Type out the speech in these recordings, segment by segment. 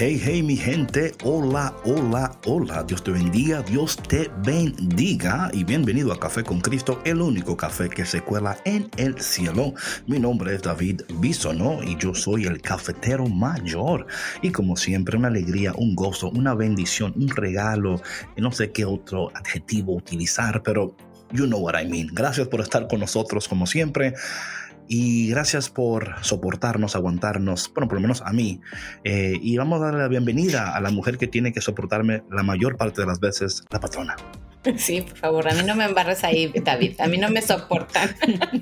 Hey, hey, mi gente, hola, hola, hola, Dios te bendiga, Dios te bendiga y bienvenido a Café con Cristo, el único café que se cuela en el cielo. Mi nombre es David Bisono y yo soy el cafetero mayor. Y como siempre, una alegría, un gozo, una bendición, un regalo, no sé qué otro adjetivo utilizar, pero you know what I mean. Gracias por estar con nosotros como siempre. Y gracias por soportarnos, aguantarnos, bueno, por lo menos a mí. Eh, y vamos a darle la bienvenida a la mujer que tiene que soportarme la mayor parte de las veces, la patrona. Sí, por favor, a mí no me embarres ahí, David. A mí no me soportan.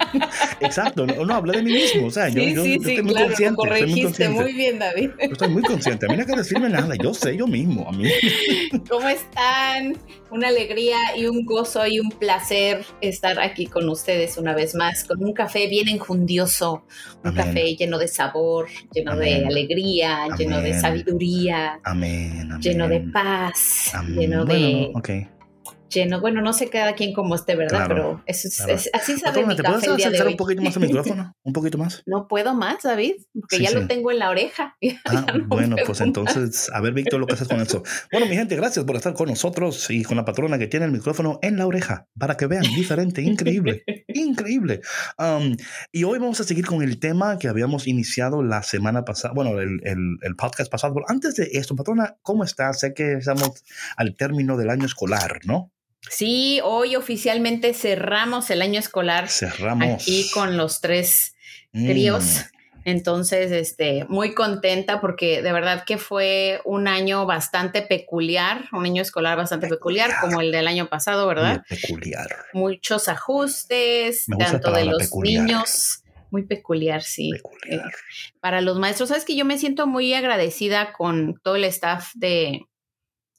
Exacto, no, no hablé de mí mismo. O sea, yo, sí, yo, sí, yo sí, estoy muy claro, estoy muy corregiste muy bien, David. Yo estoy muy consciente. A mí no hay que decirme nada. Yo sé yo mismo. A mí. ¿Cómo están? Una alegría y un gozo y un placer estar aquí con ustedes una vez más, con un café bien enjundioso, un Amén. café lleno de sabor, lleno de Amén. alegría, lleno de sabiduría, Amén. lleno de paz, Amén. lleno de... Bueno, ok. Lleno, bueno, no sé cada quien como esté, ¿verdad? Claro, Pero eso es, claro. es- así sabe Patrona, mi ¿te puedes café de acercar hoy. un poquito más al micrófono? ¿Un poquito más? No puedo más, David, porque Sí, ya sí. lo tengo en la oreja. Ah, no bueno, pues más. entonces, a ver, Víctor, lo que haces con eso. Bueno, mi gente, gracias por estar con nosotros y con la patrona que tiene el micrófono en la oreja, para que vean, diferente, increíble, increíble. Um, y hoy vamos a seguir con el tema que habíamos iniciado la semana pasada, bueno, el, el- el podcast pasado. Pero antes de esto, patrona, ¿cómo estás? Sé que estamos al término del año escolar, ¿no? Sí, hoy oficialmente cerramos el año escolar Cerramos. aquí con los tres Mm, críos. Entonces, este, muy contenta porque de verdad que fue un año bastante peculiar, un año escolar bastante peculiar, Peculiar. como el del año pasado, ¿verdad? muy Peculiar. Muchos ajustes, tanto de los peculiar. niños, muy peculiar, sí. Peculiar. Para los maestros, sabes que yo me siento muy agradecida con todo el staff de,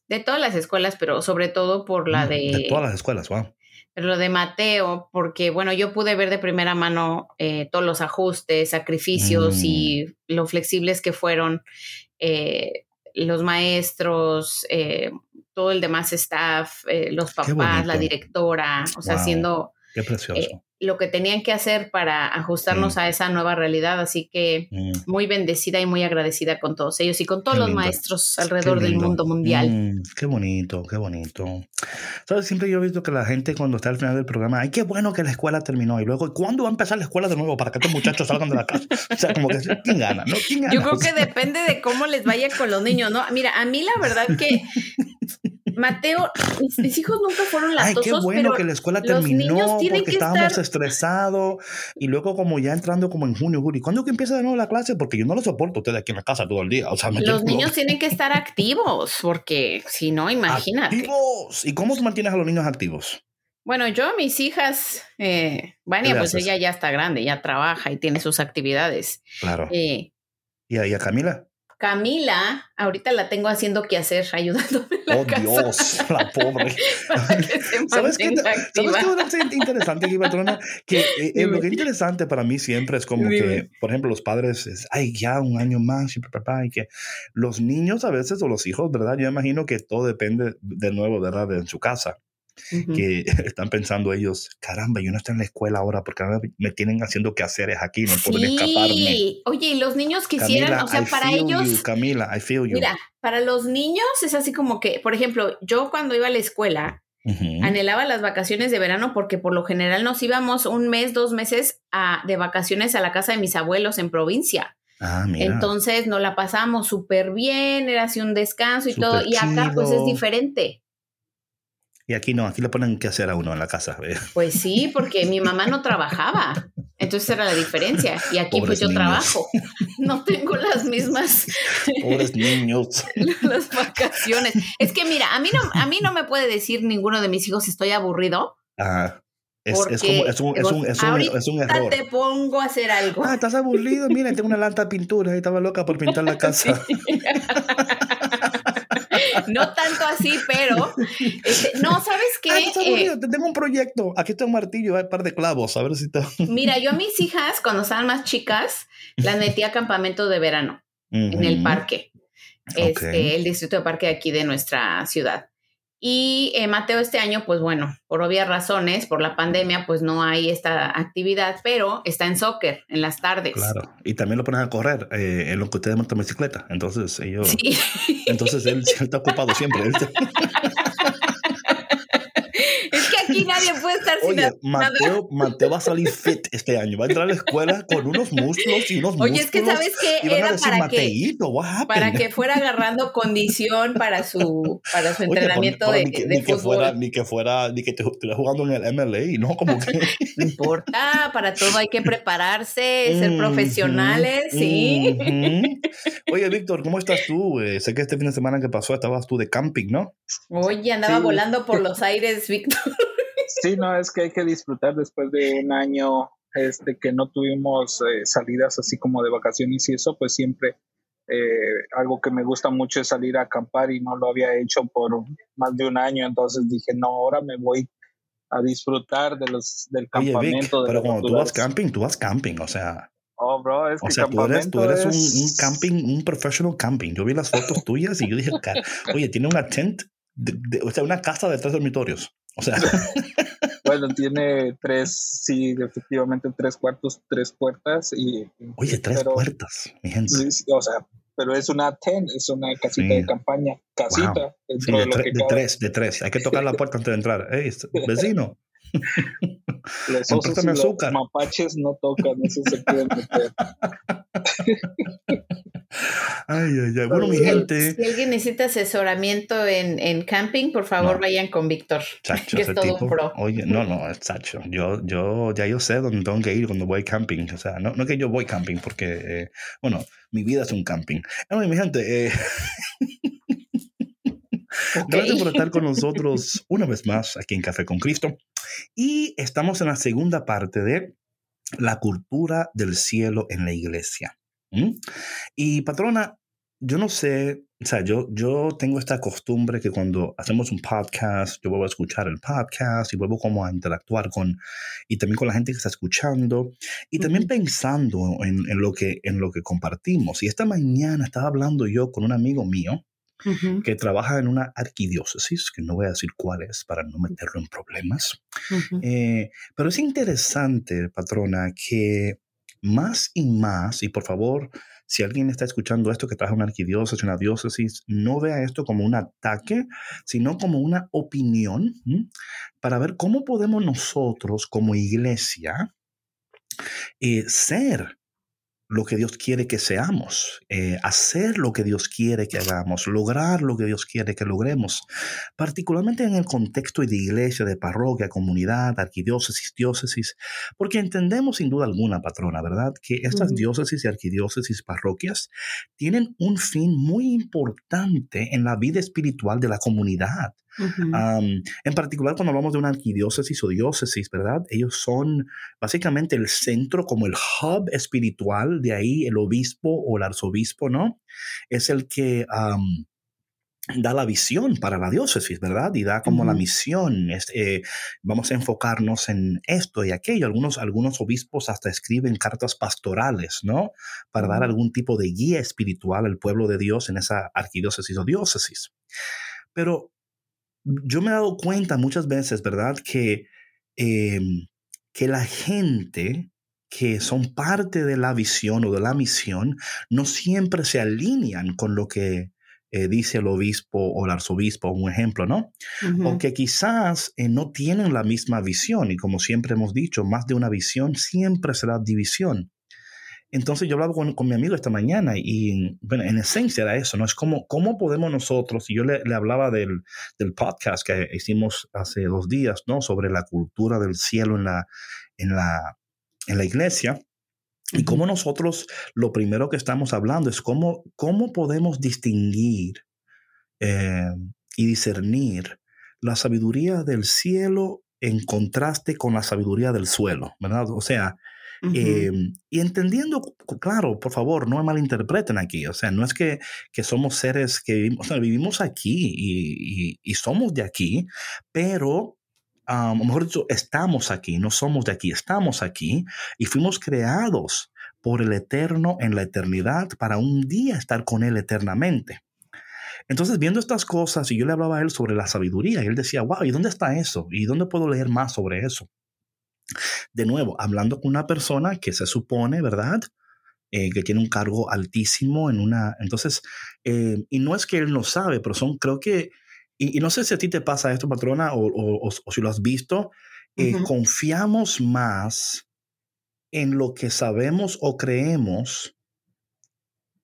de todas las escuelas, pero sobre todo por la Mm, de, todas las escuelas, wow. pero lo de Mateo, porque bueno, yo pude ver de primera mano eh, todos los ajustes, sacrificios Mm. y lo flexibles que fueron eh, los maestros, eh, todo el demás staff, eh, los papás, la directora, o sea, haciendo Qué precioso. Lo que tenían que hacer para ajustarnos Mm. a esa nueva realidad. Así que Mm. muy bendecida y muy agradecida con todos ellos y con todos Qué los lindo. maestros alrededor del mundo mundial. Mm, qué bonito, qué bonito. ¿Sabes? Siempre yo he visto que la gente cuando está al final del programa, ay, qué bueno que la escuela terminó. Y luego, ¿cuándo va a empezar la escuela de nuevo para que estos muchachos salgan de la casa? O sea, como que, ¿quién gana? ¿No? ¿Quién gana? Yo creo que depende de cómo les vaya con los niños, ¿no? Mira, a mí la verdad que Mateo, mis, mis hijos nunca fueron Ay, latosos, qué bueno pero que la escuela los niños terminó tienen porque que estábamos estar- estresados y luego como ya entrando como en junio, julio. ¿Cuándo que empieza de nuevo la clase? Porque yo no lo soporto ustedes aquí en la casa todo el día. O sea, me los niños tienen que estar activos, porque si no, imagínate. ¡Activos! ¿Y cómo tú mantienes a los niños activos? Bueno, yo, mis hijas, eh, Vania, pues ella ya está grande, ya trabaja y tiene sus actividades. Claro. Eh, ¿Y a, y a Camila? Camila, ahorita la tengo haciendo qué hacer, ayudándome la ¡Oh, casa Dios! La pobre. para que se ¿Sabes qué? mantenga ¿Sabes activa. qué me parece interesante aquí, patrona? Que eh, eh, lo que es interesante para mí siempre es como que, por ejemplo, los padres, es, ay, ya un año más, y papá, y que los niños a veces, o los hijos, ¿verdad? Yo imagino que todo depende de nuevo, ¿verdad? De en su casa, Que están pensando ellos, caramba, yo no estoy en la escuela ahora porque ahora me tienen haciendo quehaceres aquí, no pueden escaparme. Sí, oye, y los niños quisieran, Camila, o sea, I para ellos, you, Camila, I feel you. mira, para los niños es así como que, por ejemplo, yo cuando iba a la escuela, anhelaba las vacaciones de verano porque por lo general nos íbamos un mes, dos meses a- de vacaciones a la casa de mis abuelos en provincia. Ah, mira. Entonces nos la pasamos súper bien, era así un descanso y todo. Y acá pues es diferente. Y aquí no, aquí le ponen que hacer a uno en la casa. ¿eh? Pues sí, porque mi mamá no trabajaba. Entonces era la diferencia. Y aquí pues yo trabajo. No tengo las mismas. Pobres niños. las vacaciones. Es que mira, a mí no, a mí no me puede decir ninguno de mis hijos estoy aburrido. Ah. Es, es, como, es, un, es, un, es, un, es un error. te pongo a hacer algo. Ah, estás aburrido. Mira, tengo una lanta de pintura y estaba loca por pintar la casa. No tanto así, pero este, no, ¿sabes qué? Eh, tengo un proyecto. Aquí está un martillo, hay un par de clavos, a ver si está. Mira, yo a mis hijas, cuando estaban más chicas, las metí a campamento de verano en el parque. Este, el distrito de parque aquí de nuestra ciudad. Y eh, Mateo este año, pues bueno, por obvias razones, por la pandemia, pues no hay esta actividad, pero está en soccer en las tardes. Claro, y también lo ponen a correr eh, en lo que ustedes montan bicicleta. Entonces, ellos. Entonces él, está ocupado siempre. aquí nadie puede estar sin Oye, Mateo, Mateo va a salir fit este año. Va a entrar a la escuela con unos muslos y unos músculos. Oye, es que ¿sabes qué? Era para que, para que fuera agarrando condición para su, para su entrenamiento de, ni que, de fútbol. fuera, ni que fuera, ni que estuviera jugando en el MLA, ¿no? Como que... No importa, para todo hay que prepararse, ser profesionales, sí. Oye, Víctor, ¿cómo estás tú? Eh, sé que este fin de semana que pasó estabas tú de camping, ¿no? Oye, andaba volando por los aires, Víctor. Sí, no, es que hay que disfrutar después de un año este, que no tuvimos eh, salidas así como de vacaciones y eso, pues siempre eh, algo que me gusta mucho es salir a acampar y no lo había hecho por más de un año, entonces dije, no, ahora me voy a disfrutar de los, del campamento. pero cuando tú vas camping, tú vas camping, o sea... Oh, bro, es o sea, tú eres, tú eres un, un, camping, un professional camping. Yo vi las fotos tuyas y yo dije, oye, tiene una tent, o sea, una casa de tres dormitorios. O sea. bueno, tiene tres, sí, efectivamente tres cuartos, tres puertas y. Oye, tres puertas, o sea, pero es una ten, es una casita de campaña, casita. Sí, de, de, tres, de tres. Hay que tocar la puerta antes de entrar. Hey, vecino. Los osos y azúcar. los mapaches no tocan, eso se pueden meter. Ay, ay, ay. Bueno, mi gente. Si alguien necesita asesoramiento en, en camping, por favor vayan con Víctor. Chacho, que es todo un pro. Oye, no, no, es Chacho. Yo, yo, ya yo sé dónde tengo que ir cuando voy camping. O sea, no, no que yo voy camping, porque, eh, bueno, mi vida es un camping. Bueno, mi gente, eh, Gracias por estar con nosotros una vez más aquí en Café con Cristo. Y estamos en la segunda parte de la cultura del cielo en la iglesia. Y patrona, yo no sé, o sea, yo, yo tengo esta costumbre que cuando hacemos un podcast, yo vuelvo a escuchar el podcast y vuelvo como a interactuar con, y también con la gente que está escuchando, y también pensando en, en, lo que, en lo que compartimos. Y esta mañana estaba hablando yo con un amigo mío, que trabaja en una arquidiócesis, que no voy a decir cuál es para no meterlo en problemas. Eh, pero es interesante, patrona, que más y más, y por favor, si alguien está escuchando esto que trabaja en una arquidiócesis, una diócesis, no vea esto como un ataque, sino como una opinión para ver cómo podemos nosotros como iglesia eh, ser lo que Dios quiere que seamos, eh, hacer lo que Dios quiere que hagamos, lograr lo que Dios quiere que logremos, particularmente en el contexto de iglesia, de parroquia, comunidad, arquidiócesis, diócesis, porque entendemos sin duda alguna, patrona, ¿verdad? Que estas diócesis y arquidiócesis, parroquias, tienen un fin muy importante en la vida espiritual de la comunidad en particular, cuando hablamos de una arquidiócesis o diócesis, ¿verdad? Ellos son básicamente el centro, como el hub espiritual, de ahí el obispo o el arzobispo, ¿no? Es el que da la visión para la diócesis, ¿verdad? Y da como la misión, eh, vamos a enfocarnos en esto y aquello. Algunos, algunos obispos hasta escriben cartas pastorales, ¿no? Para dar algún tipo de guía espiritual al pueblo de Dios en esa arquidiócesis o diócesis. Pero yo me he dado cuenta muchas veces, ¿verdad? Que, em, que la gente que son parte de la visión o de la misión no siempre se alinean con lo que eh, dice el obispo o el arzobispo, un ejemplo, ¿no? O que quizás eh, no tienen la misma visión y como siempre hemos dicho, más de una visión siempre será división. Entonces yo hablaba con, con, mi amigo esta mañana y, bueno, en esencia era eso, ¿no? Es como, ¿cómo podemos nosotros, y yo le, le hablaba del, del, podcast que hicimos hace dos días, ¿no? Sobre la cultura del cielo en la, en la, en la iglesia. Y cómo nosotros lo primero que estamos hablando es cómo, cómo podemos distinguir eh, y discernir la sabiduría del cielo en contraste con la sabiduría del suelo, ¿verdad? O sea, em, y entendiendo, claro, por favor, no me malinterpreten aquí, o sea, no es que, que somos seres que vivimos, o sea, vivimos aquí y, y, somos de aquí, pero a lo mejor dicho, estamos aquí, no somos de aquí, estamos aquí y fuimos creados por el Eterno en la eternidad para un día estar con Él eternamente. Entonces, viendo estas cosas, y yo le hablaba a él sobre la sabiduría, y él decía, wow, ¿y dónde está eso? ¿Y dónde puedo leer más sobre eso? De nuevo, hablando con una persona que se supone, ¿verdad? Eh, que tiene un cargo altísimo en una... Entonces, eh, y no es que él no sabe, pero son, creo que, y, no sé si a ti te pasa esto, patrona, o, si lo has visto, eh, confiamos más en lo que sabemos o creemos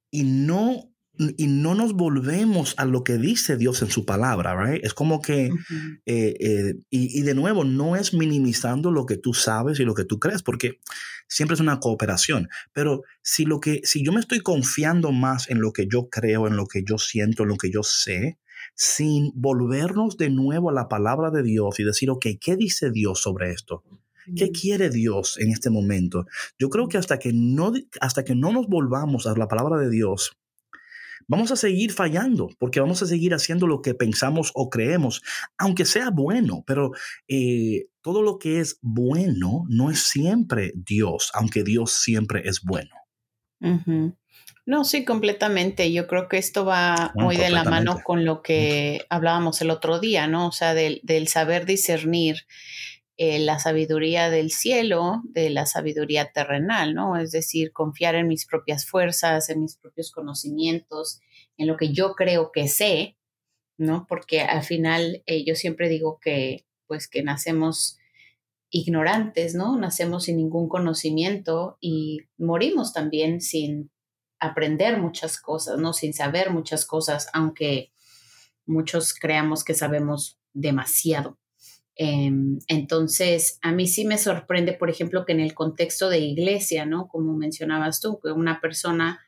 y no y no nos volvemos a lo que dice Dios en su palabra, right? Es como que, eh, eh, y, de nuevo, no es minimizando lo que tú sabes y lo que tú crees, porque siempre es una cooperación. Pero si, lo que, si yo me estoy confiando más en lo que yo creo, en lo que yo siento, en lo que yo sé, sin volvernos de nuevo a la palabra de Dios y decir, ok, ¿qué dice Dios sobre esto? ¿Qué quiere Dios en este momento? Yo creo que hasta que no, hasta que no nos volvamos a la palabra de Dios, vamos a seguir fallando porque vamos a seguir haciendo lo que pensamos o creemos, aunque sea bueno, pero eh, todo lo que es bueno no es siempre Dios, aunque Dios siempre es bueno. No, sí, completamente. Yo creo que esto va muy de la mano con lo que hablábamos el otro día, ¿no? O sea, del, del saber discernir eh, la sabiduría del cielo de la sabiduría terrenal, ¿no? Es decir, confiar en mis propias fuerzas, en mis propios conocimientos, en lo que yo creo que sé, ¿no? Porque al final eh, yo siempre digo que, pues, que nacemos ignorantes, ¿no? Nacemos sin ningún conocimiento y morimos también sin aprender muchas cosas, ¿no? Sin saber muchas cosas, aunque muchos creamos que sabemos demasiado. Em, entonces, a mí sí me sorprende, por ejemplo, que en el contexto de iglesia, ¿no? Como mencionabas tú, que una persona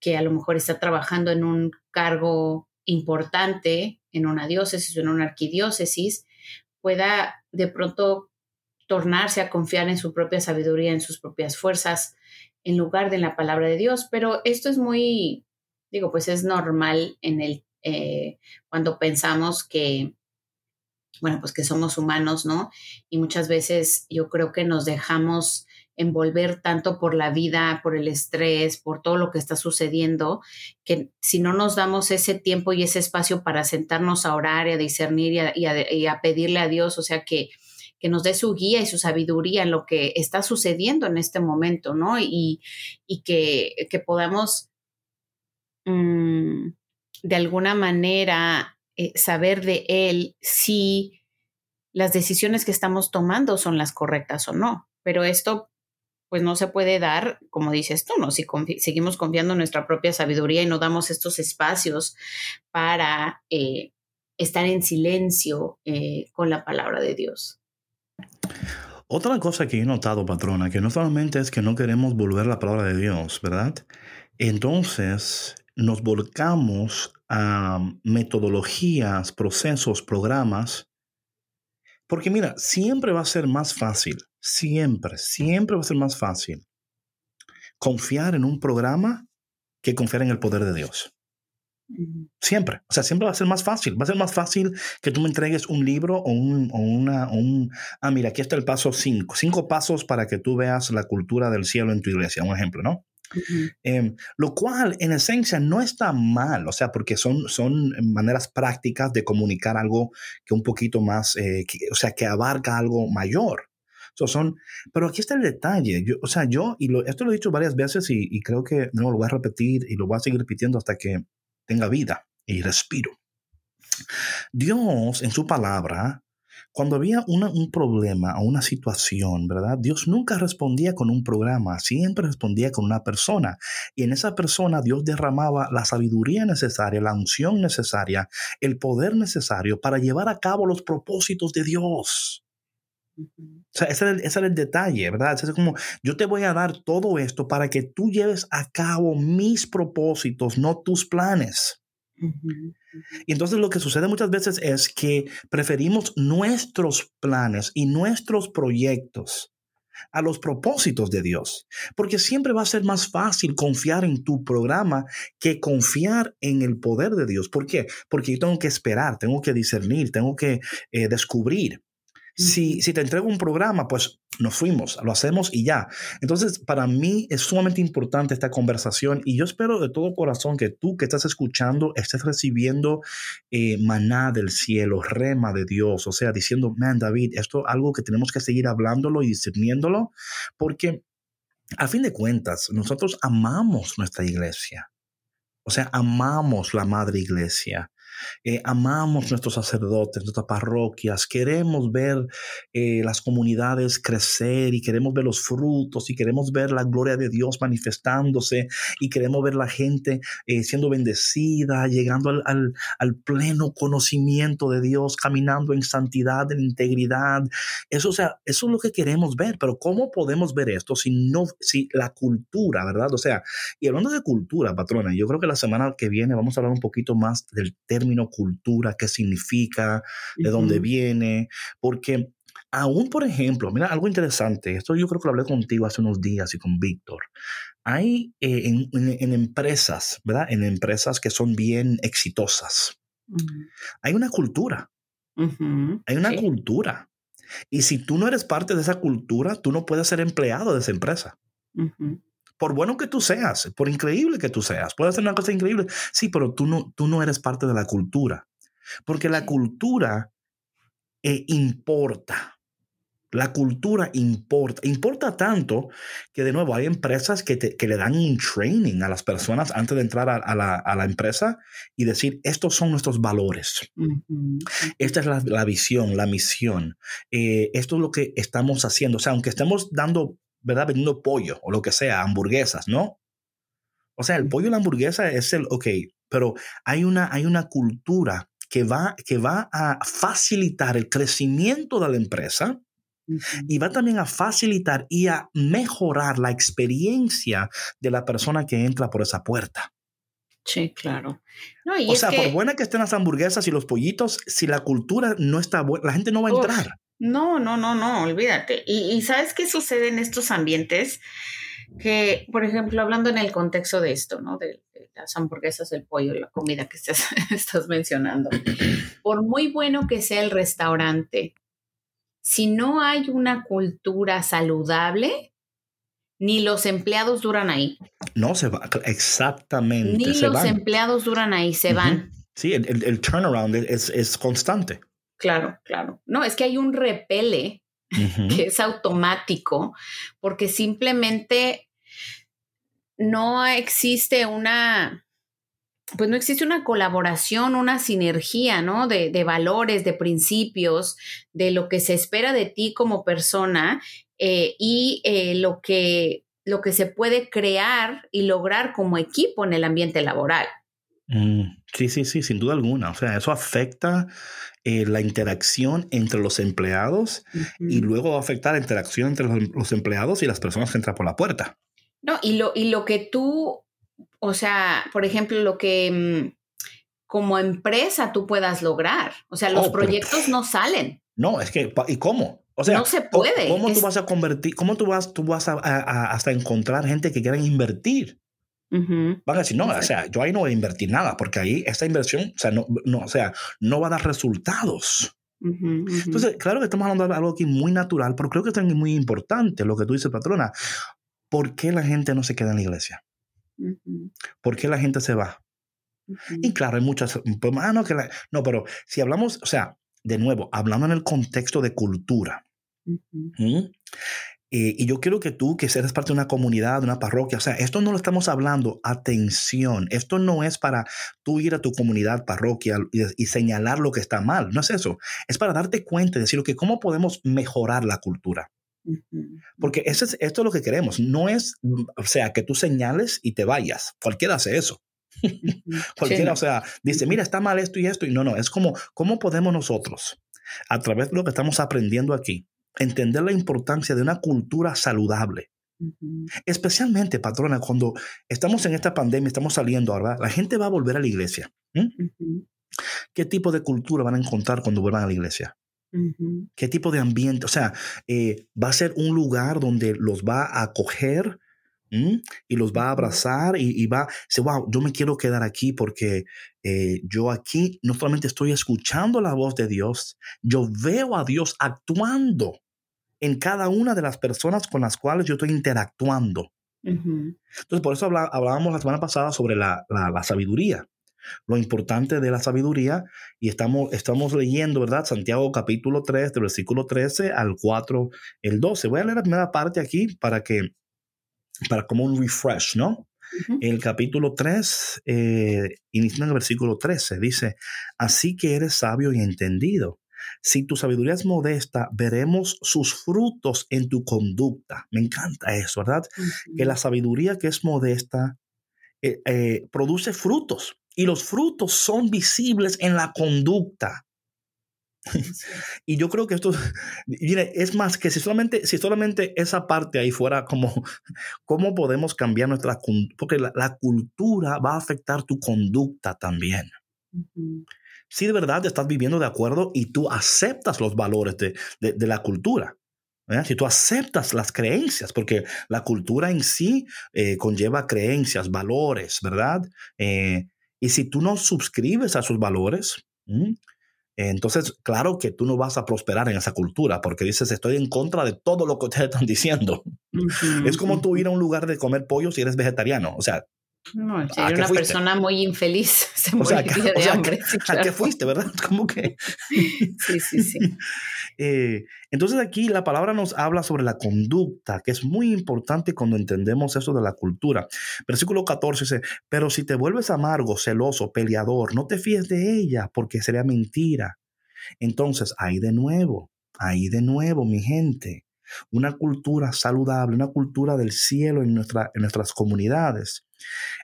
que a lo mejor está trabajando en un cargo importante en una diócesis o en una arquidiócesis, pueda de pronto tornarse a confiar en su propia sabiduría, en sus propias fuerzas, en lugar de la palabra de Dios. Pero esto es muy, digo, pues es normal en el, eh, cuando pensamos que bueno, pues que somos humanos, ¿no? Y muchas veces yo creo que nos dejamos envolver tanto por la vida, por el estrés, por todo lo que está sucediendo, que si no nos damos ese tiempo y ese espacio para sentarnos a orar y a discernir y a, pedirle a Dios, o sea, que, que nos dé su guía y su sabiduría en lo que está sucediendo en este momento, ¿no? Y, que, que, podamos mm, de alguna manera eh, saber de él si las decisiones que estamos tomando son las correctas o no. Pero esto pues no se puede dar, como dices tú, ¿no? Si seguimos confiando en nuestra propia sabiduría y no damos estos espacios para eh, estar en silencio eh, con la palabra de Dios. Otra cosa que he notado, patrona, que no solamente es que no queremos volver la palabra de Dios, ¿verdad? Entonces nos volcamos metodologías, procesos, programas. Porque mira, siempre va a ser más fácil, siempre, siempre va a ser más fácil confiar en un programa que confiar en el poder de Dios. Siempre. O sea, siempre va a ser más fácil. Va a ser más fácil que tú me entregues un libro o, un, o una, un... Ah, mira, aquí está el paso 5. Cinco pasos para que tú veas la cultura del cielo en tu iglesia. Un ejemplo, ¿no? Em, lo cual en esencia no está mal, o sea, porque son, son maneras prácticas de comunicar algo que un poquito más, eh, o sea, que abarca algo mayor. son, pero aquí está el detalle. Yo, o sea, yo, y esto lo he dicho varias veces y, creo que no lo voy a repetir y lo voy a seguir repitiendo hasta que tenga vida y respiro. Dios en su palabra cuando había un problema o una situación, ¿verdad? Dios nunca respondía con un programa, siempre respondía con una persona. Y en esa persona Dios derramaba la sabiduría necesaria, la unción necesaria, el poder necesario para llevar a cabo los propósitos de Dios. O sea, ese es, el, detalle, ¿verdad? es como, yo te voy a dar todo esto para que tú lleves a cabo mis propósitos, no tus planes. Y entonces lo que sucede muchas veces es que preferimos nuestros planes y nuestros proyectos a los propósitos de Dios, porque siempre va a ser más fácil confiar en tu programa que confiar en el poder de Dios. ¿Por qué? Porque yo tengo que esperar, tengo que discernir, tengo que eh, descubrir. Si, te entrego un programa, pues nos fuimos, lo hacemos y ya. Entonces, para mí es sumamente importante esta conversación y yo espero de todo corazón que tú que estás escuchando estés recibiendo eh, maná del cielo, rema de Dios, o sea, diciendo, man, David, esto es algo que tenemos que seguir hablándolo y discerniéndolo, porque a fin de cuentas, nosotros amamos nuestra iglesia. O sea, amamos la madre iglesia. Eh, amamos nuestros sacerdotes, nuestras parroquias, queremos ver eh, las comunidades crecer y queremos ver los frutos y queremos ver la gloria de Dios manifestándose y queremos ver la gente eh, siendo bendecida, llegando al, al, pleno conocimiento de Dios, caminando en santidad, en integridad. Eso, o sea, eso es lo que queremos ver, pero ¿cómo podemos ver esto si no, si la cultura, verdad? O sea, y hablando de cultura, patrona, yo creo que la semana que viene vamos a hablar un poquito más del término cultura, qué significa, de dónde viene, porque aún, por ejemplo, mira, algo interesante, esto yo creo que lo hablé contigo hace unos días y con Víctor, hay eh, en, empresas, ¿verdad? En empresas que son bien exitosas, hay una cultura, hay una cultura. Y si tú no eres parte de esa cultura, tú no puedes ser empleado de esa empresa por bueno que tú seas, por increíble que tú seas, puede ser una cosa increíble. Sí, pero tú no, tú no eres parte de la cultura. Porque la cultura eh, importa. La cultura importa. Importa tanto que, de nuevo, hay empresas que, le dan un training a las personas antes de entrar a, la, empresa y decir, estos son nuestros valores. Esta es la, visión, la misión. Eh, esto es lo que estamos haciendo. O sea, aunque estemos dando ¿verdad? Vendiendo pollo o lo que sea, hamburguesas, ¿no? O sea, el pollo y la hamburguesa es el, ok, pero hay una, hay una cultura que va, que va a facilitar el crecimiento de la empresa y va también a facilitar y a mejorar la experiencia de la persona que entra por esa puerta. Sí, claro. o sea, por buena que estén las hamburguesas y los pollitos, si la cultura no está buena, la gente no va a entrar. No, no, no, no, olvídate. Y, ¿sabes qué sucede en estos ambientes? Que, por ejemplo, hablando en el contexto de esto, ¿no? De, las hamburguesas, el pollo, la comida que estás, estás mencionando. Por muy bueno que sea el restaurante, si no hay una cultura saludable, ni los empleados duran ahí. No se va, exactamente. Ni los empleados duran ahí, se van. Sí, el, turnaround es, es, constante. Claro, claro. No, es que hay un repele que es automático porque simplemente no existe una, pues no existe una colaboración, una sinergia, ¿no? De, de, valores, de principios, de lo que se espera de ti como persona eh, y eh, lo, que, lo que se puede crear y lograr como equipo en el ambiente laboral. Mm, sí, sí, sí, sin duda alguna. O sea, eso afecta eh, la interacción entre los empleados y luego va a afectar la interacción entre los, empleados y las personas que entran por la puerta. No, y lo, y lo que tú, o sea, por ejemplo, lo que mm, como empresa tú puedas lograr. O sea, los oh, proyectos no salen. No, es que, ¿y cómo? O sea, no se puede. ¿Cómo tú vas a convertir, cómo tú vas, tú vas a, hasta encontrar gente que quieran invertir? Van a decir, no, o sea, yo ahí no voy a invertir nada, porque ahí esta inversión, o sea, no, no, o sea, no va a dar resultados. Entonces, claro que estamos hablando de algo aquí muy natural, pero creo que es muy importante lo que tú dices, patrona. ¿Por qué la gente no se queda en la iglesia? ¿Por qué la gente se va? Y claro, hay muchas, pues, ah, no, que no, pero si hablamos, o sea, de nuevo, hablando en el contexto de cultura, eh, y yo quiero que tú, que seas parte de una comunidad, de una parroquia, o sea, esto no lo estamos hablando, atención, esto no es para tú ir a tu comunidad, parroquia y, señalar lo que está mal, no es eso, es para darte cuenta y decir, que ¿cómo podemos mejorar la cultura? Porque eso es, esto es lo que queremos, no es, o sea, que tú señales y te vayas, cualquiera hace eso. Cualquiera, o sea, dice, mira, está mal esto y esto, y no, no, es como, ¿cómo podemos nosotros, a través de lo que estamos aprendiendo aquí, entender la importancia de una cultura saludable. Especialmente, patrona, cuando estamos en esta pandemia, estamos saliendo ahora, la gente va a volver a la iglesia. ¿Qué tipo de cultura van a encontrar cuando vuelvan a la iglesia? ¿Qué tipo de ambiente? O sea, eh, va a ser un lugar donde los va a acoger y los va a abrazar y, va a decir, wow, yo me quiero quedar aquí porque eh, yo aquí no solamente estoy escuchando la voz de Dios, yo veo a Dios actuando en cada una de las personas con las cuales yo estoy interactuando. Entonces, por eso hablábamos la semana pasada sobre la, la sabiduría lo importante de la sabiduría y estamos, estamos leyendo, ¿verdad? Santiago capítulo 3, del versículo 13 al 4, el 12. Voy a leer la primera parte aquí para que, para como un refresh, ¿no? El capítulo 3, eh, inicia en el versículo 13, dice, así que eres sabio y entendido. Si tu sabiduría es modesta, veremos sus frutos en tu conducta. Me encanta eso, ¿verdad? Que la sabiduría que es modesta eh, eh, produce frutos y los frutos son visibles en la conducta. y yo creo que esto, mire, es más que si solamente, si solamente esa parte ahí fuera como, ¿cómo podemos cambiar nuestra Porque la, cultura va a afectar tu conducta también. Si de verdad estás viviendo de acuerdo y tú aceptas los valores de, la cultura. Si tú aceptas las creencias, porque la cultura en sí eh, conlleva creencias, valores, ¿verdad? Eh, y si tú no suscribes a sus valores, entonces, claro que tú no vas a prosperar en esa cultura porque dices, estoy en contra de todo lo que ustedes están diciendo. es como tú ir a un lugar de comer pollo si eres vegetariano. O sea, no, si una persona muy infeliz, se o de hambre. ¿A qué fuiste, verdad? Como que. sí, sí, sí. Eh, entonces, aquí la palabra nos habla sobre la conducta, que es muy importante cuando entendemos eso de la cultura. Versículo 14 dice: Pero si te vuelves amargo, celoso, peleador, no te fíes de ella, porque sería mentira. Entonces, ahí de nuevo, ahí de nuevo, mi gente una cultura saludable, una cultura del cielo en, nuestra, en nuestras comunidades.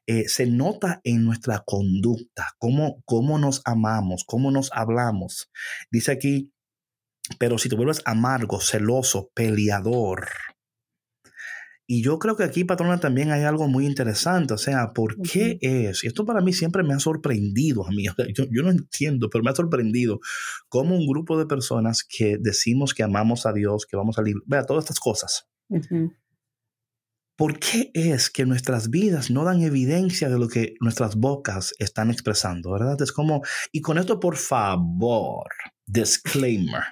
Eh, se nota en nuestra conducta, cómo, cómo nos amamos, cómo nos hablamos. Dice aquí, pero si te vuelves amargo, celoso, peleador, y yo creo que aquí, patrona, también hay algo muy interesante. O sea, ¿por qué es? Y esto para mí siempre me ha sorprendido a mí. yo, no entiendo, pero me ha sorprendido cómo un grupo de personas que decimos que amamos a Dios, que vamos a salir, vea, todas estas cosas. ¿Por qué es que nuestras vidas no dan evidencia de lo que nuestras bocas están expresando? ¿Verdad? Es como, y con esto, por favor, disclaimer.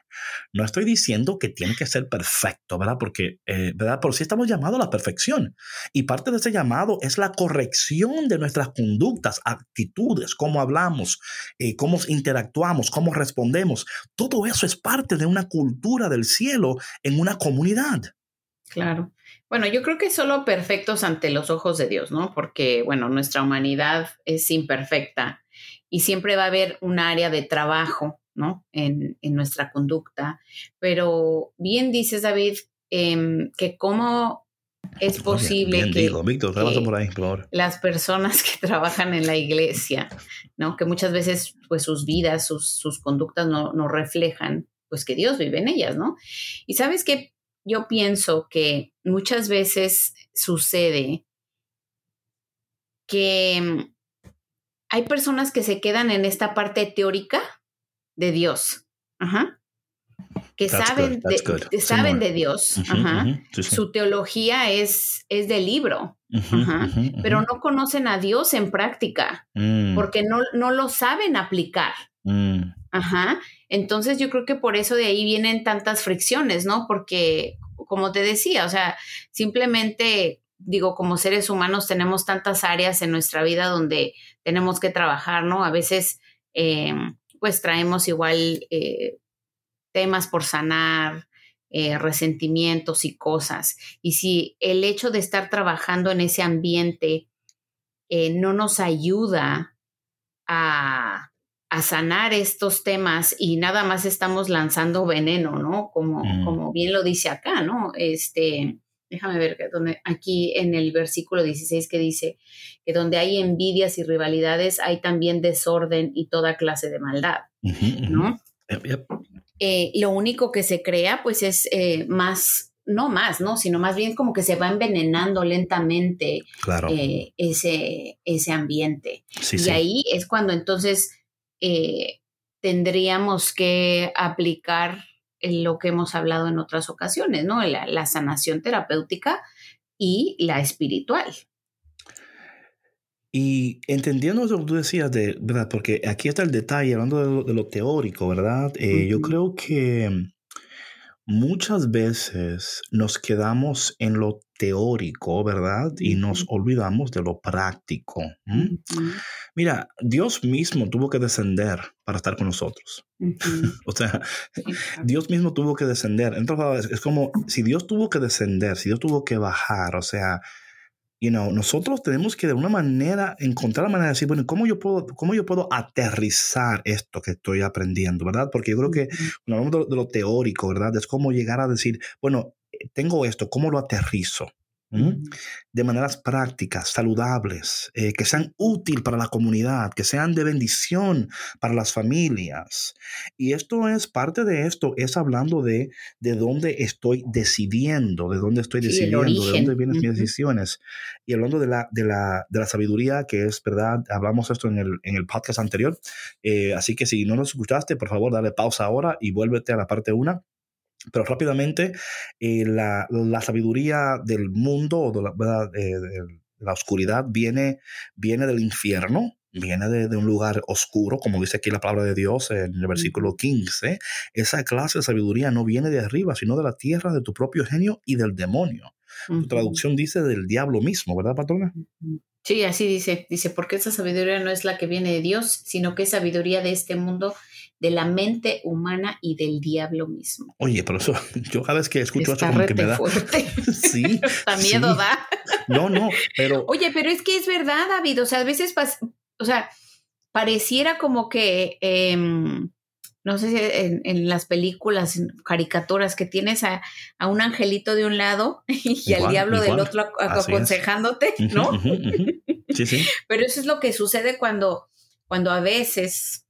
No estoy diciendo que tiene que ser perfecto, ¿verdad? Porque, eh, ¿verdad? Por si estamos llamados a la perfección. Y parte de ese llamado es la corrección de nuestras conductas, actitudes, cómo hablamos, eh, cómo interactuamos, cómo respondemos. Todo eso es parte de una cultura del cielo en una comunidad. Claro. Bueno, yo creo que solo perfectos ante los ojos de Dios, ¿no? Porque, bueno, nuestra humanidad es imperfecta y siempre va a haber un área de trabajo ¿no? En, nuestra conducta. Pero bien dices, David, em, que cómo es posible que, las personas que trabajan en la iglesia, ¿no? Que muchas veces, pues sus vidas, sus, conductas no, no, reflejan, pues que Dios vive en ellas, ¿no? Y sabes que yo pienso que muchas veces sucede que em, hay personas que se quedan en esta parte teórica de Dios. Ajá. Que saben, de, saben de Dios. Ajá. Su teología es, es del libro. Ajá. Pero no conocen a Dios en práctica. Mm. Porque no, no, lo saben aplicar. Mm. Ajá. Entonces yo creo que por eso de ahí vienen tantas fricciones, ¿no? Porque, como te decía, o sea, simplemente digo, como seres humanos tenemos tantas áreas en nuestra vida donde tenemos que trabajar, ¿no? A veces eh, pues traemos igual eh, temas por sanar, eh, resentimientos y cosas. Y si el hecho de estar trabajando en ese ambiente no nos ayuda a, sanar estos temas y nada más estamos lanzando veneno, ¿no? Como, mm. como bien lo dice acá, ¿no? Este, déjame ver, donde, aquí en el versículo 16 que dice que donde hay envidias y rivalidades hay también desorden y toda clase de maldad, ¿no? eh, lo único que se crea pues es eh, más, no más, ¿no? Sino más bien como que se va envenenando lentamente eh, ese, ese ambiente. y ahí es cuando entonces tendríamos que aplicar lo que hemos hablado en otras ocasiones, ¿no? La, sanación terapéutica y la espiritual. Y entendiendo lo que tú decías, de, ¿verdad? Porque aquí está el detalle, hablando de lo, teórico, ¿verdad? Eh, yo creo que muchas veces nos quedamos en lo teórico, ¿verdad? Y nos olvidamos de lo práctico. Mira, Dios mismo tuvo que descender para estar con nosotros. o sea, Dios mismo tuvo que descender. Entonces, es como si Dios tuvo que descender, si Dios tuvo que bajar, o sea, you know, nosotros tenemos que de una manera encontrar la manera de decir, bueno, ¿cómo yo puedo, cómo yo puedo aterrizar esto que estoy aprendiendo, verdad? Porque yo creo que cuando hablamos de, lo teórico, ¿verdad? Es como llegar a decir, bueno, tengo esto, ¿cómo lo aterrizo? de maneras prácticas, saludables, eh, que sean útil para la comunidad, que sean de bendición para las familias. Y esto es parte de esto, es hablando de de dónde estoy decidiendo, de dónde estoy decidiendo, de dónde vienen mis decisiones. Y hablando de la, de la, de la sabiduría, que es verdad, hablamos esto en el, en el podcast anterior. Eh, así que si no nos escuchaste, por favor, dale pausa ahora y vuélvete a la parte 1 pero rápidamente, eh, la, la, sabiduría del mundo o de la, de, la oscuridad viene, viene del infierno, viene de, de, un lugar oscuro, como dice aquí la palabra de Dios en el versículo 15. Esa clase de sabiduría no viene de arriba, sino de la tierra, de tu propio genio y del demonio. Tu traducción dice del diablo mismo, ¿verdad, patrona? Sí, así dice. Dice, porque esa sabiduría no es la que viene de Dios, sino que es sabiduría de este mundo de la mente humana y del diablo mismo. Oye, pero eso, yo cada vez que escucho eso como que me da... Fuerte. sí. Hasta miedo da. No, no, pero... Oye, pero es que es verdad, David, o sea, a veces, o sea, pareciera como que... Em, no sé si en, las películas, en caricaturas, que tienes a, un angelito de un lado y al diablo del otro aconsejándote, ¿no? Sí, sí. Pero eso es lo que sucede cuando, cuando a veces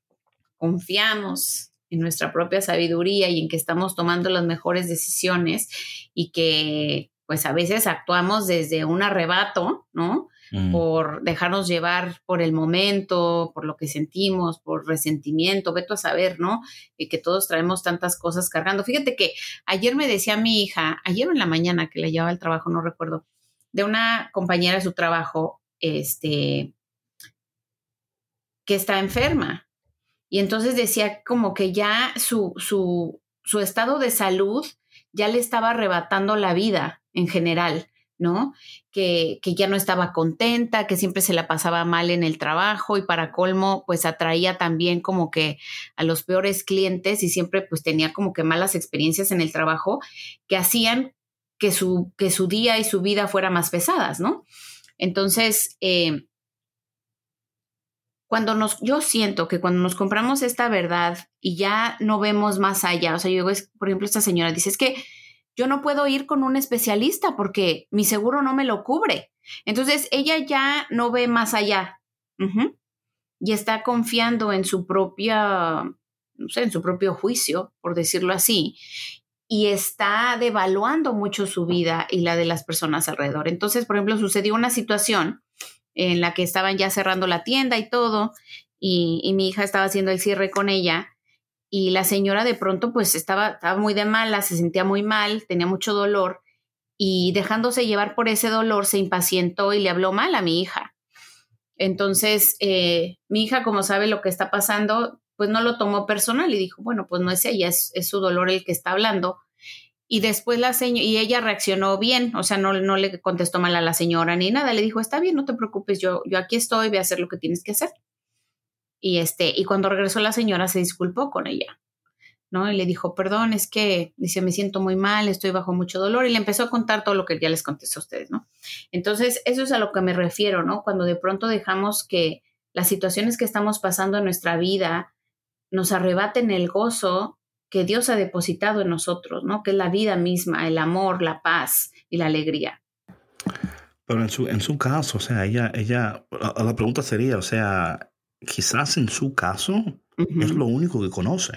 confiamos en nuestra propia sabiduría y en que estamos tomando las mejores decisiones y que pues a veces actuamos desde un arrebato, ¿no? Mm. Por dejarnos llevar por el momento, por lo que sentimos, por resentimiento, veto a saber, ¿no? Y que todos traemos tantas cosas cargando. Fíjate que ayer me decía mi hija, ayer en la mañana que la llevaba al trabajo, no recuerdo, de una compañera de su trabajo, este, que está enferma y entonces decía como que ya su, su, su estado de salud ya le estaba arrebatando la vida en general, ¿no? Que, que, ya no estaba contenta, que siempre se la pasaba mal en el trabajo y para colmo, pues atraía también como que a los peores clientes y siempre pues tenía como que malas experiencias en el trabajo que hacían que su, que su día y su vida fuera más pesadas, ¿no? Entonces, eh, cuando nos, yo siento que cuando nos compramos esta verdad y ya no vemos más allá, o sea, yo por ejemplo, esta señora dice, es que yo no puedo ir con un especialista porque mi seguro no me lo cubre. Entonces, ella ya no ve más allá y está confiando en su propia, no sé, en su propio juicio, por decirlo así, y está devaluando mucho su vida y la de las personas alrededor. Entonces, por ejemplo, sucedió una situación en la que estaban ya cerrando la tienda y todo, y, mi hija estaba haciendo el cierre con ella, y la señora de pronto pues estaba, estaba muy de mala, se sentía muy mal, tenía mucho dolor, y dejándose llevar por ese dolor se impacientó y le habló mal a mi hija. Entonces, eh, mi hija, como sabe lo que está pasando, pues no lo tomó personal y dijo, bueno, pues no es ella, es, es su dolor el que está hablando. Y después la señora, y ella reaccionó bien, o sea, no, no le contestó mal a la señora ni nada, le dijo, está bien, no te preocupes, yo, yo aquí estoy, voy a hacer lo que tienes que hacer. Y este, y cuando regresó la señora se disculpó con ella, ¿no? Y le dijo, perdón, es que, dice, me siento muy mal, estoy bajo mucho dolor, y le empezó a contar todo lo que ya les contesté a ustedes, ¿no? Entonces, eso es a lo que me refiero, ¿no? Cuando de pronto dejamos que las situaciones que estamos pasando en nuestra vida nos arrebaten el gozo que Dios ha depositado en nosotros, ¿no? Que es la vida misma, el amor, la paz y la alegría. Pero en su, en su caso, o sea, ella, ella, la pregunta sería, o sea, quizás en su caso es lo único que conoce.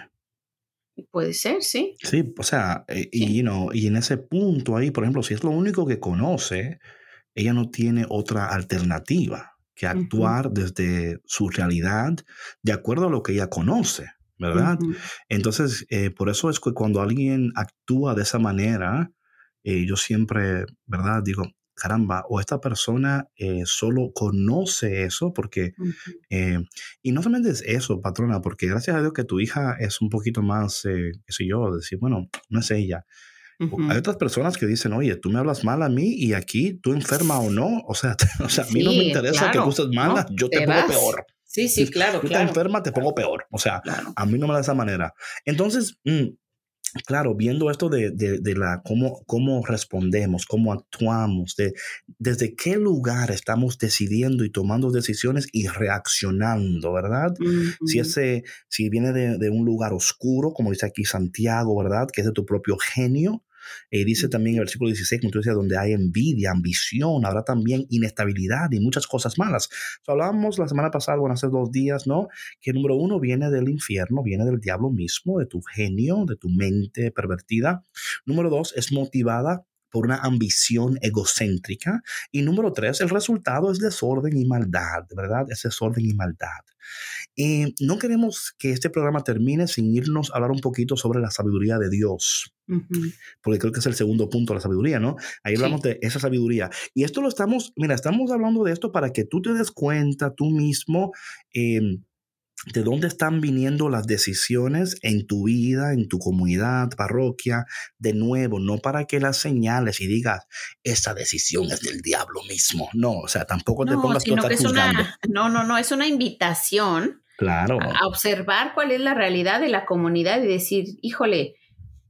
Puede ser, sí. Sí, o sea, eh, y, y en ese punto ahí, por ejemplo, si es lo único que conoce, ella no tiene otra alternativa que actuar desde su realidad de acuerdo a lo que ella conoce, ¿verdad? Entonces, eh, por eso es que cuando alguien actúa de esa manera, eh, yo siempre, ¿verdad? Digo, caramba, o esta persona eh, solo conoce eso porque, y no solamente es eso, patrona, porque gracias a Dios que tu hija es un poquito más, qué sé yo, decir, bueno, no es ella, hay otras personas que dicen, oye, tú me hablas mal a mí y aquí tú enferma o no, o sea, o sea a mí no me interesa que tú estés mala, yo te, pongo peor. Sí, sí, claro, tú claro. te enferma, te pongo peor. O sea, a mí no me da esa manera. Entonces, mm, claro, viendo esto de, de, la cómo, cómo respondemos, cómo actuamos, de desde qué lugar estamos decidiendo y tomando decisiones y reaccionando, ¿verdad? Si ese, si viene de, de, un lugar oscuro, como dice aquí Santiago, ¿verdad? Que es de tu propio genio, y dice también en el versículo 16, como tú decías, donde hay envidia, ambición, habrá también inestabilidad y muchas cosas malas. hablábamos la semana pasada, bueno, hace dos días, ¿no? Que número uno viene del infierno, viene del diablo mismo, de tu genio, de tu mente pervertida. Número dos, es motivada por una ambición egocéntrica. Y número tres, el resultado es desorden y maldad, ¿verdad? Es desorden y maldad. Y no queremos que este programa termine sin irnos a hablar un poquito sobre la sabiduría de Dios, porque creo que es el segundo punto, la sabiduría, ¿no? Ahí hablamos de esa sabiduría. Y esto lo estamos, mira, estamos hablando de esto para que tú te des cuenta tú mismo. Eh, de dónde están viniendo las decisiones en tu vida, en tu comunidad, parroquia, de nuevo, no para que las señales y digas, esa decisión es del diablo mismo. No, o sea, tampoco te pongas sino que es una, No, no, no, es una invitación claro. a observar cuál es la realidad de la comunidad y decir, híjole,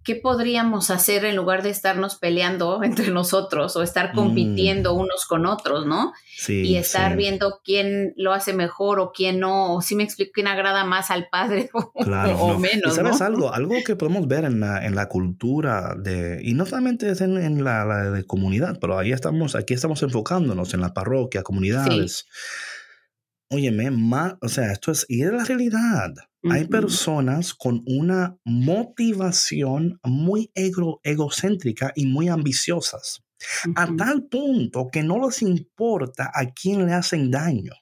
¿qué podríamos hacer en lugar de estarnos peleando entre nosotros o estar compitiendo mm. unos con otros, ¿no? Sí, y estar viendo quién lo hace mejor o quién no, o si me explico quién agrada más al padre o, menos. ¿Y sabes algo? Algo que podemos ver en la, en la cultura de, y no solamente es en, la, de comunidad, pero ahí estamos, aquí estamos enfocándonos en la parroquia, comunidades. Óyeme, más, o sea, esto es, y es la realidad. Hay personas con una motivación muy egocéntrica y muy ambiciosas, a tal punto que no les importa a quién le hacen daño,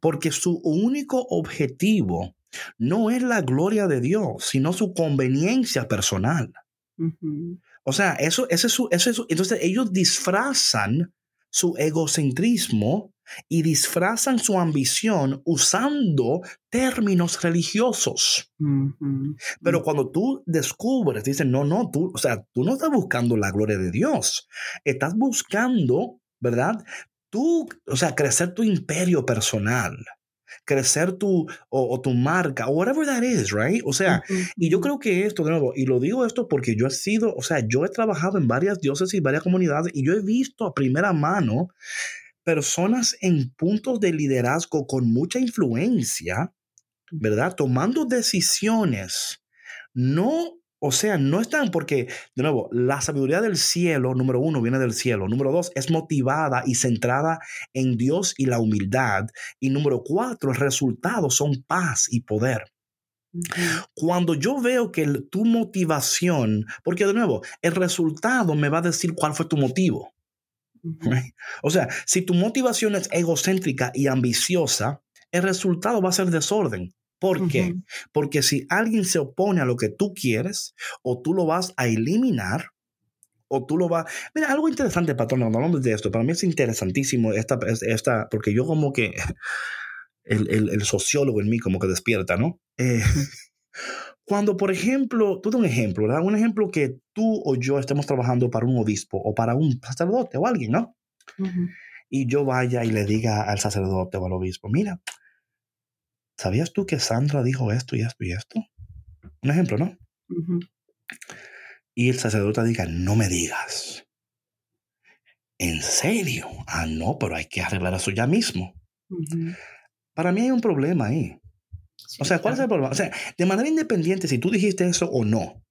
porque su único objetivo no es la gloria de Dios, sino su conveniencia personal. O sea, eso, eso, eso, eso, entonces ellos disfrazan su egocentrismo y disfrazan su ambición usando términos religiosos. Pero cuando tú descubres, dicen, no, no, tú, o sea, tú no estás buscando la gloria de Dios, estás buscando, ¿verdad? Tú, o sea, crecer tu imperio personal crecer tu o, tu marca o whatever that is, right? O sea, y yo creo que esto de nuevo, y lo digo esto porque yo he sido, o sea, yo he trabajado en varias diócesis y varias comunidades y yo he visto a primera mano personas en puntos de liderazgo con mucha influencia, ¿verdad? Tomando decisiones, no, o sea, no están porque, de nuevo, la sabiduría del cielo, número uno, viene del cielo, número dos, es motivada y centrada en Dios y la humildad, y número cuatro, el resultado son paz y poder. Cuando yo veo que tu motivación, porque de nuevo, el resultado me va a decir cuál fue tu motivo. O sea, si tu motivación es egocéntrica y ambiciosa, el resultado va a ser desorden. ¿Por qué? Porque si alguien se opone a lo que tú quieres, o tú lo vas a eliminar, o tú lo vas... Mira, algo interesante, patrón, cuando hablamos de esto, para mí es interesantísimo esta, esta porque yo como que el, sociólogo en mí como que despierta, ¿no? Eh, Cuando, por ejemplo, tú un ejemplo, ¿verdad? Un ejemplo que tú o yo estemos trabajando para un obispo o para un sacerdote o alguien, ¿no? Y yo vaya y le diga al sacerdote o al obispo, mira, ¿sabías tú que Sandra dijo esto y esto y esto? Un ejemplo, ¿no? Y el sacerdote diga, no me digas. ¿En serio? Ah, no, pero hay que arreglar eso ya mismo. Para mí hay un problema ahí o sea, ¿cuál es el problema? O sea, de manera independiente, si tú dijiste eso o no,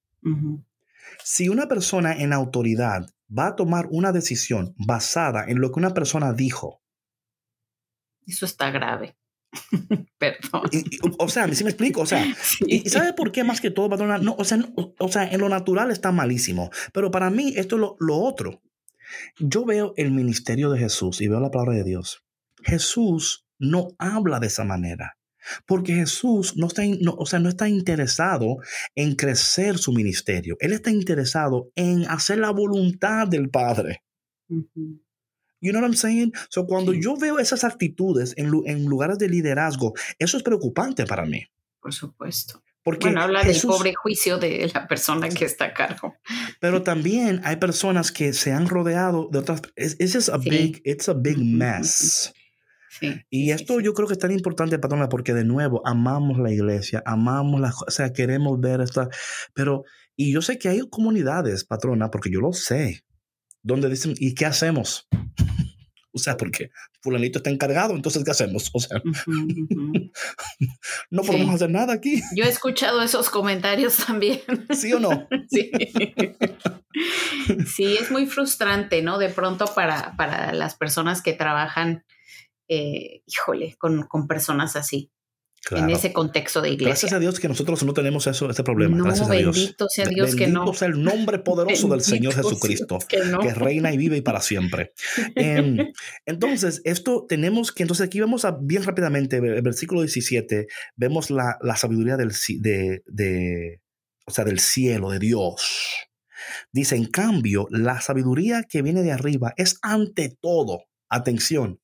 si una persona en autoridad va a tomar una decisión basada en lo que una persona dijo, eso está grave. Perdón. o sea, si me explico, o sea, ¿y, sabe por qué más que todo, patrona? No, o sea, o sea, en lo natural está malísimo, pero para mí esto es lo, lo otro. Yo veo el ministerio de Jesús y veo la palabra de Dios. Jesús no habla de esa manera. Porque Jesús no está, no, o sea, no está interesado en crecer su ministerio. Él está interesado en hacer la voluntad del Padre. You know what I'm saying? So, cuando yo veo esas actitudes en, en, lugares de liderazgo, eso es preocupante para mí. Por supuesto. Porque bueno, habla del pobre juicio de la persona que está a cargo. Pero también hay personas que se han rodeado de otras. Es a big, it's a big mess. Sí, y esto yo creo que es tan importante, patrona, porque de nuevo amamos la iglesia, amamos la, o sea, queremos ver esta, pero, y yo sé que hay comunidades, patrona, porque yo lo sé, donde dicen, ¿y qué hacemos? O sea, porque fulanito está encargado, entonces ¿qué hacemos? O sea, no podemos hacer nada aquí. Yo he escuchado esos comentarios también. ¿Sí o no? Sí. sí, es muy frustrante, ¿no? De pronto para, para las personas que trabajan, eh, híjole, con, con personas así en ese contexto de iglesia. Gracias a Dios que nosotros no tenemos eso, este problema. No, Gracias bendito sea Dios que no. Sea el nombre poderoso del Señor Jesucristo, que, reina y vive y para siempre. Em, entonces, esto tenemos que, entonces aquí vemos a, bien rápidamente, el versículo 17, vemos la, la sabiduría del, de, de, o sea, del cielo, de Dios. Dice, en cambio, la sabiduría que viene de arriba es ante todo, atención,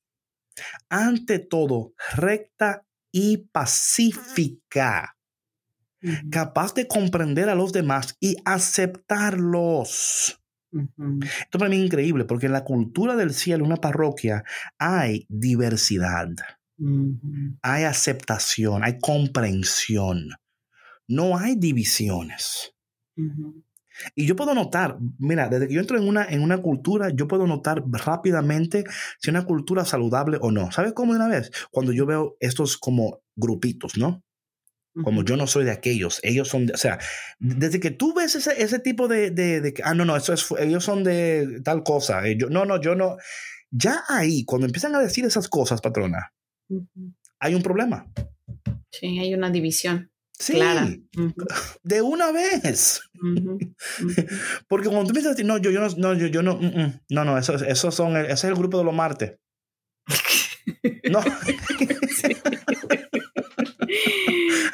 ante todo recta y pacífica, capaz de comprender a los demás y aceptarlos. Esto para mí es increíble porque en la cultura del cielo, en una parroquia, hay diversidad, hay aceptación, hay comprensión, no hay divisiones. Y yo puedo notar, mira, desde que yo entro en una, en una cultura, yo puedo notar rápidamente si una cultura saludable o no. ¿Sabes cómo de una vez? Cuando yo veo estos como grupitos, ¿no? Como yo no soy de aquellos, ellos son, de, o sea, desde que tú ves ese, ese tipo de, de, ah, no, no, eso es, ellos son de tal cosa, eh, no, no, yo no, ya ahí, cuando empiezan a decir esas cosas, patrona, hay un problema. Sí, hay una división. Sí, de una vez. Porque cuando tú decir, no, yo, yo no, no, yo, yo no, mm, mm, no, no, eso, eso son, ese es el grupo de los martes. no.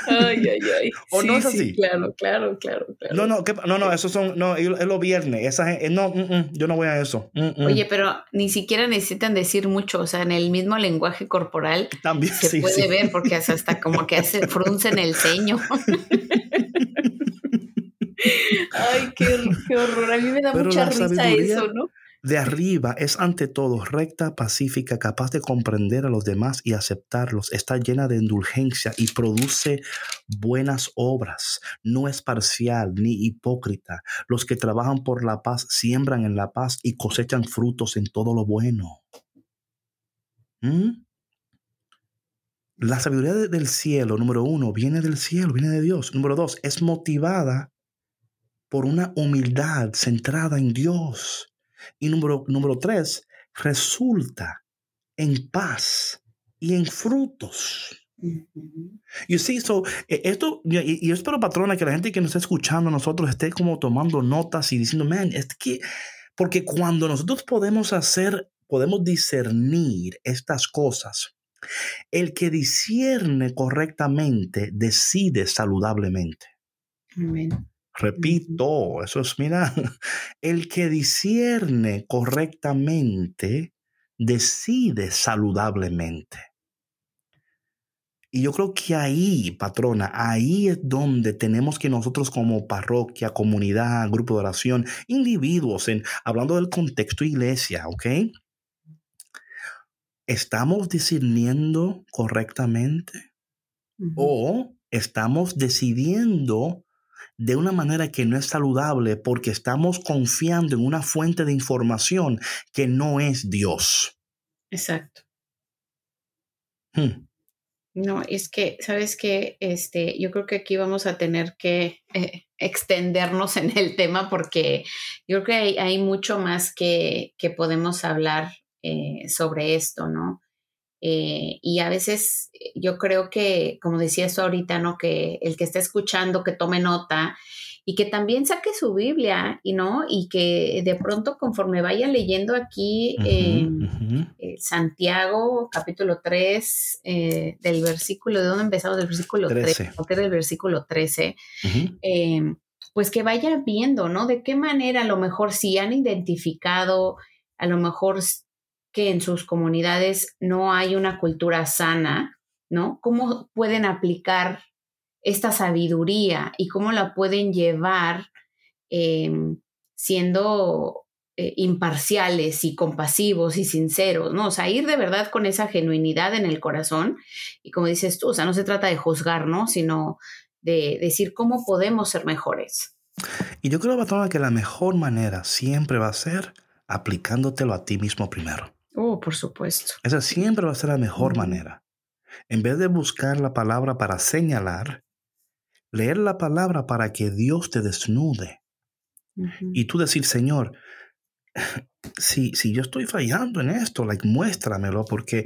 Ay, ay, ay. ¿O no es así? claro, claro, claro, claro. No, no, no, no, esos son, no, es los viernes. Esa, no, mm, mm, yo no voy a eso. Mm, Oye, pero ni siquiera necesitan decir mucho, o sea, en el mismo lenguaje corporal También, se puede ver porque hasta como que hace frunce en el ceño. Ay, qué, qué, horror. A mí me da mucha risa eso, ¿no? De arriba es ante todo recta, pacífica, capaz de comprender a los demás y aceptarlos, está llena de indulgencia y produce buenas obras, no es parcial ni hipócrita. Los que trabajan por la paz siembran en la paz y cosechan frutos en todo lo bueno. ¿Mm? La sabiduría del cielo, número uno, viene del cielo, viene de Dios. Número dos, es motivada por una humildad centrada en Dios. Y número, número tres, resulta en paz y en frutos. You see, so, e, esto, y, yo espero, patrona, que la gente que nos está escuchando nosotros esté como tomando notas y diciendo, man, es que, porque cuando nosotros podemos hacer, podemos discernir estas cosas, el que discierne correctamente decide saludablemente. Amén. Repito, eso es, mira, el que discierne correctamente decide saludablemente. Y yo creo que ahí, patrona, ahí es donde tenemos que nosotros como parroquia, comunidad, grupo de oración, individuos, en, hablando del contexto iglesia, ¿ok? ¿Estamos discerniendo correctamente? ¿O estamos decidiendo de una manera que no es saludable porque estamos confiando en una fuente de información que no es Dios. Exacto. Hmm. No, es que, ¿sabes qué? Este, yo creo que aquí vamos a tener que eh, extendernos en el tema porque yo creo que hay, mucho más que, que podemos hablar eh, sobre esto, ¿no? Eh, y a veces yo creo que, como decía eso ahorita, ¿no? Que el que está escuchando, que tome nota y que también saque su Biblia, y ¿no? Y que de pronto conforme vaya leyendo aquí en Santiago, capítulo 3, eh, del versículo, ¿de dónde empezamos? Del versículo 13, del versículo 13, em, pues que vaya viendo, ¿no? De qué manera a lo mejor si han identificado, a lo mejor que en sus comunidades no hay una cultura sana, ¿no? ¿Cómo pueden aplicar esta sabiduría y cómo la pueden llevar em, siendo eh, imparciales y compasivos y sinceros, ¿no? O sea, ir de verdad con esa genuinidad en el corazón y como dices tú, o sea, no se trata de juzgar, ¿no? Sino de decir cómo podemos ser mejores. Y yo creo, Patrona, que la mejor manera siempre va a ser aplicándotelo a ti mismo primero. Oh, por supuesto. Esa siempre va a ser la mejor manera. En vez de buscar la palabra para señalar, leer la palabra para que Dios te desnude. Y tú decir, Señor, si, si yo estoy fallando en esto, like, muéstramelo, porque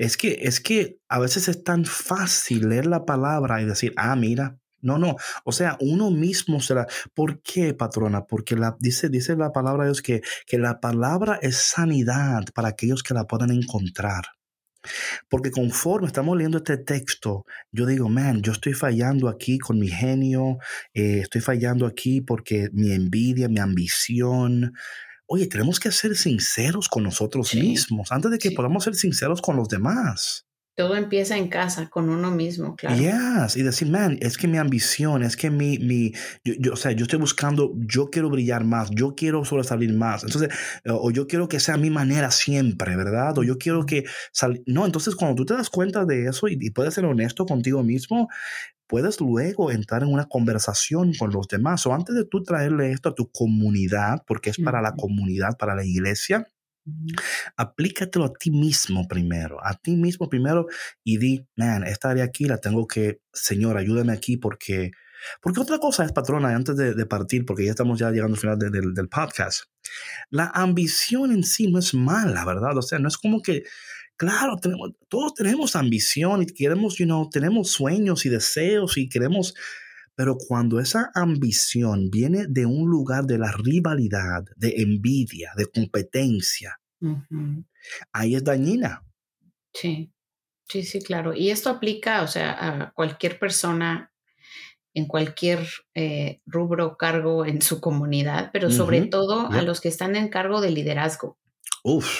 es, que, es que a veces es tan fácil leer la palabra y decir, ah, mira, no, no. O sea, uno mismo será. ¿Por qué, patrona? Porque la, dice, dice la palabra de Dios que, que la palabra es sanidad para aquellos que la puedan encontrar. Porque conforme estamos leyendo este texto, yo digo, man, yo estoy fallando aquí con mi genio, eh, estoy fallando aquí porque mi envidia, mi ambición. Oye, tenemos que ser sinceros con nosotros mismos antes de que podamos ser sinceros con los demás. Todo empieza en casa, con uno mismo, claro. Yes, y decir, man, es que mi ambición, es que mi, mi yo, o sea, yo estoy buscando, yo quiero brillar más, yo quiero sobresalir más. Entonces, eh, o yo quiero que sea mi manera siempre, ¿verdad? O yo quiero que sal No, entonces cuando tú te das cuenta de eso y, y puedes ser honesto contigo mismo, puedes luego entrar en una conversación con los demás. O antes de tú traerle esto a tu comunidad, porque es para la comunidad, para la iglesia, Aplícatelo a ti mismo primero, a ti mismo primero y di, man, esta área aquí la tengo que, Señor, ayúdame aquí porque, porque otra cosa es, patrona, antes de, partir, porque ya estamos ya llegando al final del podcast, la ambición en sí no es mala, ¿verdad? O sea, no es como que, claro, tenemos, todos tenemos ambición y queremos, you know, tenemos sueños y deseos y queremos... Pero cuando esa ambición viene de un lugar de la rivalidad, de envidia, de competencia, ahí es dañina. Sí, sí, sí, claro. Y esto aplica, o sea, a cualquier persona en cualquier eh, rubro, cargo en su comunidad, pero sobre todo a los que están en cargo de liderazgo. Uf.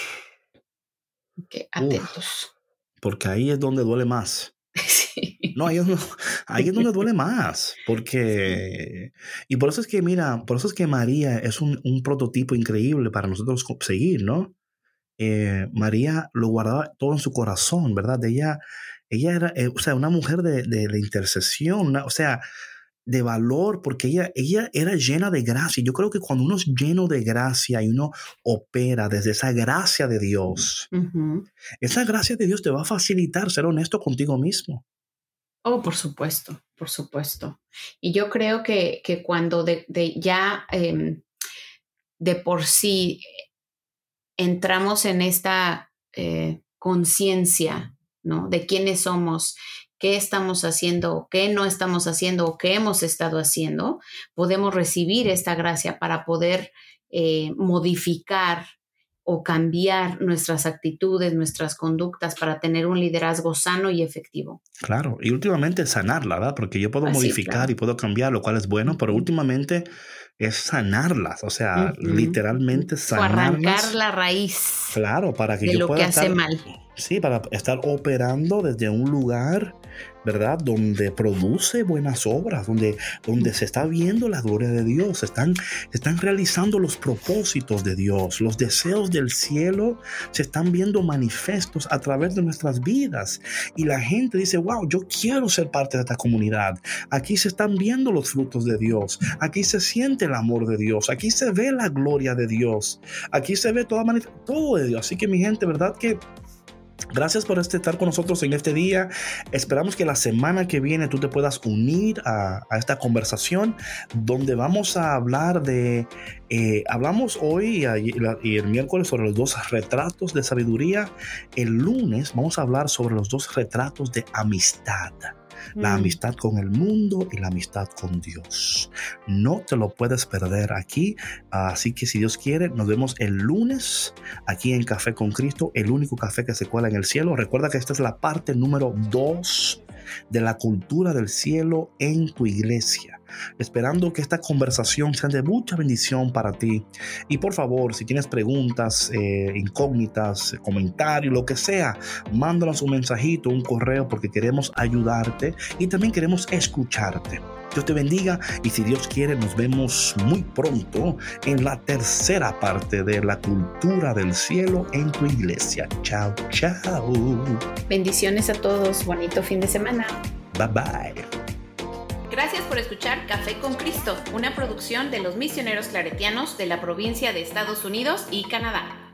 Que atentos. Porque ahí es donde duele más. No, ahí es, donde duele más, porque... Y por eso es que, mira, por eso es que María es un, prototipo increíble para nosotros seguir, ¿no? Eh, María lo guardaba todo en su corazón, ¿verdad? Ella, ella era, eh, o sea, una mujer de, de, intercesión, o sea, de valor, porque ella, ella era llena de gracia. Yo creo que cuando uno es lleno de gracia y uno opera desde esa gracia de Dios, esa gracia de Dios te va a facilitar ser honesto contigo mismo. Oh, por supuesto, por supuesto. Y yo creo que, que cuando de, ya em, de por sí entramos en esta eh, conciencia, ¿no? De quiénes somos, qué estamos haciendo, qué no estamos haciendo o qué hemos estado haciendo, podemos recibir esta gracia para poder eh, modificar o cambiar nuestras actitudes, nuestras conductas para tener un liderazgo sano y efectivo. Claro, y últimamente sanarla, ¿verdad? Porque yo puedo modificar y puedo cambiar, lo cual es bueno, pero últimamente es sanarlas, o sea, literalmente sanarlas. O arrancar la raíz. Claro, para que de yo lo que hace mal. Sí, para estar operando desde un lugar ¿verdad? Donde produce buenas obras, donde, donde se está viendo la gloria de Dios, están, están realizando los propósitos de Dios, los deseos del cielo se están viendo manifestos a través de nuestras vidas. Y la gente dice, wow, yo quiero ser parte de esta comunidad. Aquí se están viendo los frutos de Dios, aquí se siente el amor de Dios, aquí se ve la gloria de Dios, aquí se ve toda todo de Dios. Así que mi gente, ¿verdad? Que Gracias por este, estar con nosotros en este día. Esperamos que la semana que viene tú te puedas unir a, esta conversación donde vamos a hablar de, eh, hablamos hoy y, el miércoles sobre los dos retratos de sabiduría. El lunes vamos a hablar sobre los dos retratos de amistad la mm. amistad con el mundo y la amistad con Dios. No te lo puedes perder aquí, así que si Dios quiere, nos vemos el lunes aquí en Café con Cristo, el único café que se cuela en el cielo. Recuerda que esta es la parte número 2 de la cultura del cielo en tu iglesia esperando que esta conversación sea de mucha bendición para ti. Y por favor, si tienes preguntas, eh, incógnitas, comentarios, lo que sea, mándanos un mensajito, un correo, porque queremos ayudarte y también queremos escucharte. Dios te bendiga y si Dios quiere nos vemos muy pronto en la tercera parte de la cultura del cielo en tu iglesia. Chao, chao. Bendiciones a todos. Bonito fin de semana. Bye bye. Gracias por escuchar Café con Cristo, una producción de los misioneros claretianos de la provincia de Estados Unidos y Canadá.